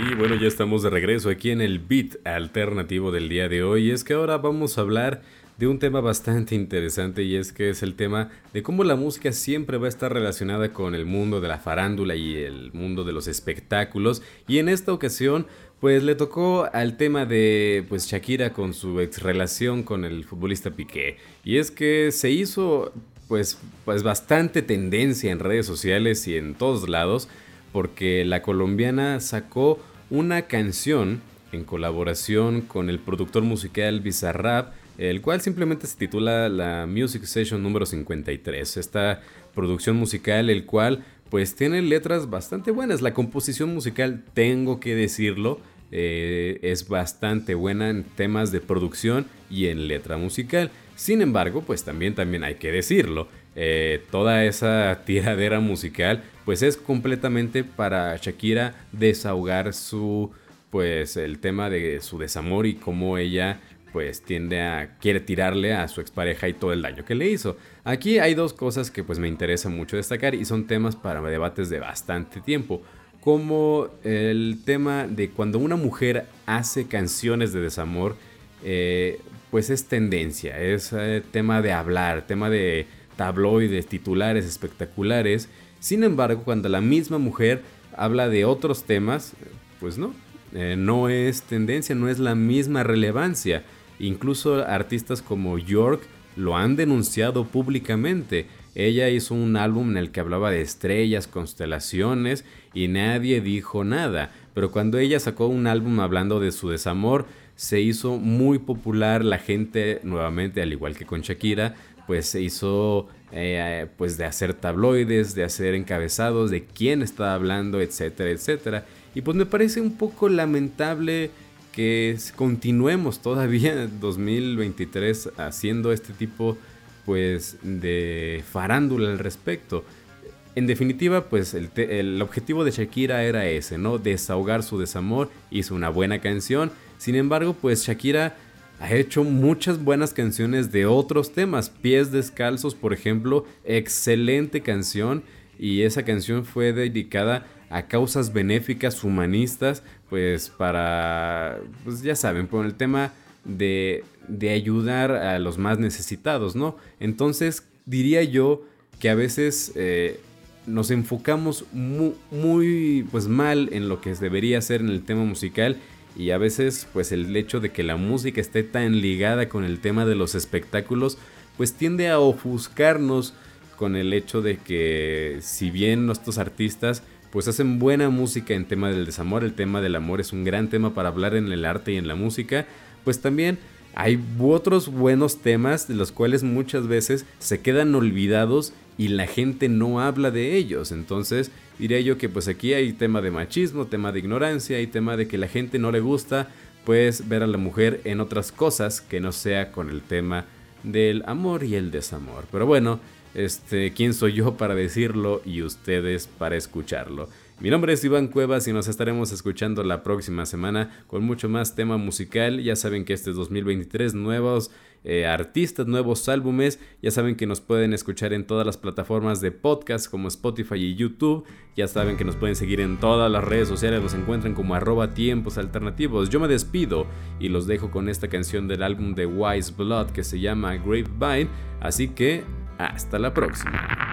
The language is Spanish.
Y bueno, ya estamos de regreso aquí en el beat alternativo del día de hoy. Y es que ahora vamos a hablar de un tema bastante interesante y es que es el tema de cómo la música siempre va a estar relacionada con el mundo de la farándula y el mundo de los espectáculos. Y en esta ocasión, pues le tocó al tema de pues Shakira con su ex relación con el futbolista Piqué. Y es que se hizo pues, pues bastante tendencia en redes sociales y en todos lados porque la colombiana sacó una canción en colaboración con el productor musical Bizarrap, el cual simplemente se titula la Music Session número 53. Esta producción musical, el cual pues tiene letras bastante buenas. La composición musical, tengo que decirlo, eh, es bastante buena en temas de producción y en letra musical. Sin embargo, pues también, también hay que decirlo, eh, toda esa tiradera musical pues es completamente para Shakira desahogar su pues el tema de su desamor y cómo ella pues tiende a quiere tirarle a su expareja y todo el daño que le hizo. Aquí hay dos cosas que pues me interesa mucho destacar y son temas para debates de bastante tiempo, como el tema de cuando una mujer hace canciones de desamor, eh, pues es tendencia, es eh, tema de hablar, tema de tabloides, titulares espectaculares. Sin embargo, cuando la misma mujer habla de otros temas, pues no, eh, no es tendencia, no es la misma relevancia. Incluso artistas como York lo han denunciado públicamente. Ella hizo un álbum en el que hablaba de estrellas, constelaciones y nadie dijo nada. Pero cuando ella sacó un álbum hablando de su desamor, se hizo muy popular. La gente, nuevamente, al igual que con Shakira, pues se hizo eh, pues de hacer tabloides, de hacer encabezados, de quién estaba hablando, etcétera, etcétera. Y pues me parece un poco lamentable que continuemos todavía en 2023 haciendo este tipo pues de farándula al respecto. En definitiva, pues el, el, objetivo de Shakira era ese, ¿no? Desahogar su desamor, hizo una buena canción. Sin embargo, pues Shakira ha hecho muchas buenas canciones de otros temas. Pies Descalzos, por ejemplo, excelente canción. Y esa canción fue dedicada a causas benéficas humanistas, pues para, pues ya saben, por el tema de, de ayudar a los más necesitados, ¿no? Entonces diría yo que a veces eh, nos enfocamos muy, pues mal en lo que debería ser en el tema musical y a veces pues el hecho de que la música esté tan ligada con el tema de los espectáculos pues tiende a ofuscarnos con el hecho de que si bien nuestros artistas pues hacen buena música en tema del desamor, el tema del amor es un gran tema para hablar en el arte y en la música, pues también hay otros buenos temas de los cuales muchas veces se quedan olvidados y la gente no habla de ellos. Entonces diría yo que pues aquí hay tema de machismo, tema de ignorancia y tema de que la gente no le gusta pues ver a la mujer en otras cosas que no sea con el tema del amor y el desamor. Pero bueno, este, ¿quién soy yo para decirlo y ustedes para escucharlo? Mi nombre es Iván Cuevas y nos estaremos escuchando la próxima semana con mucho más tema musical. Ya saben que este es 2023, nuevos eh, artistas, nuevos álbumes. Ya saben que nos pueden escuchar en todas las plataformas de podcast como Spotify y YouTube. Ya saben que nos pueden seguir en todas las redes sociales, nos encuentran como arroba tiempos alternativos. Yo me despido y los dejo con esta canción del álbum de Wise Blood que se llama Grapevine. Así que hasta la próxima.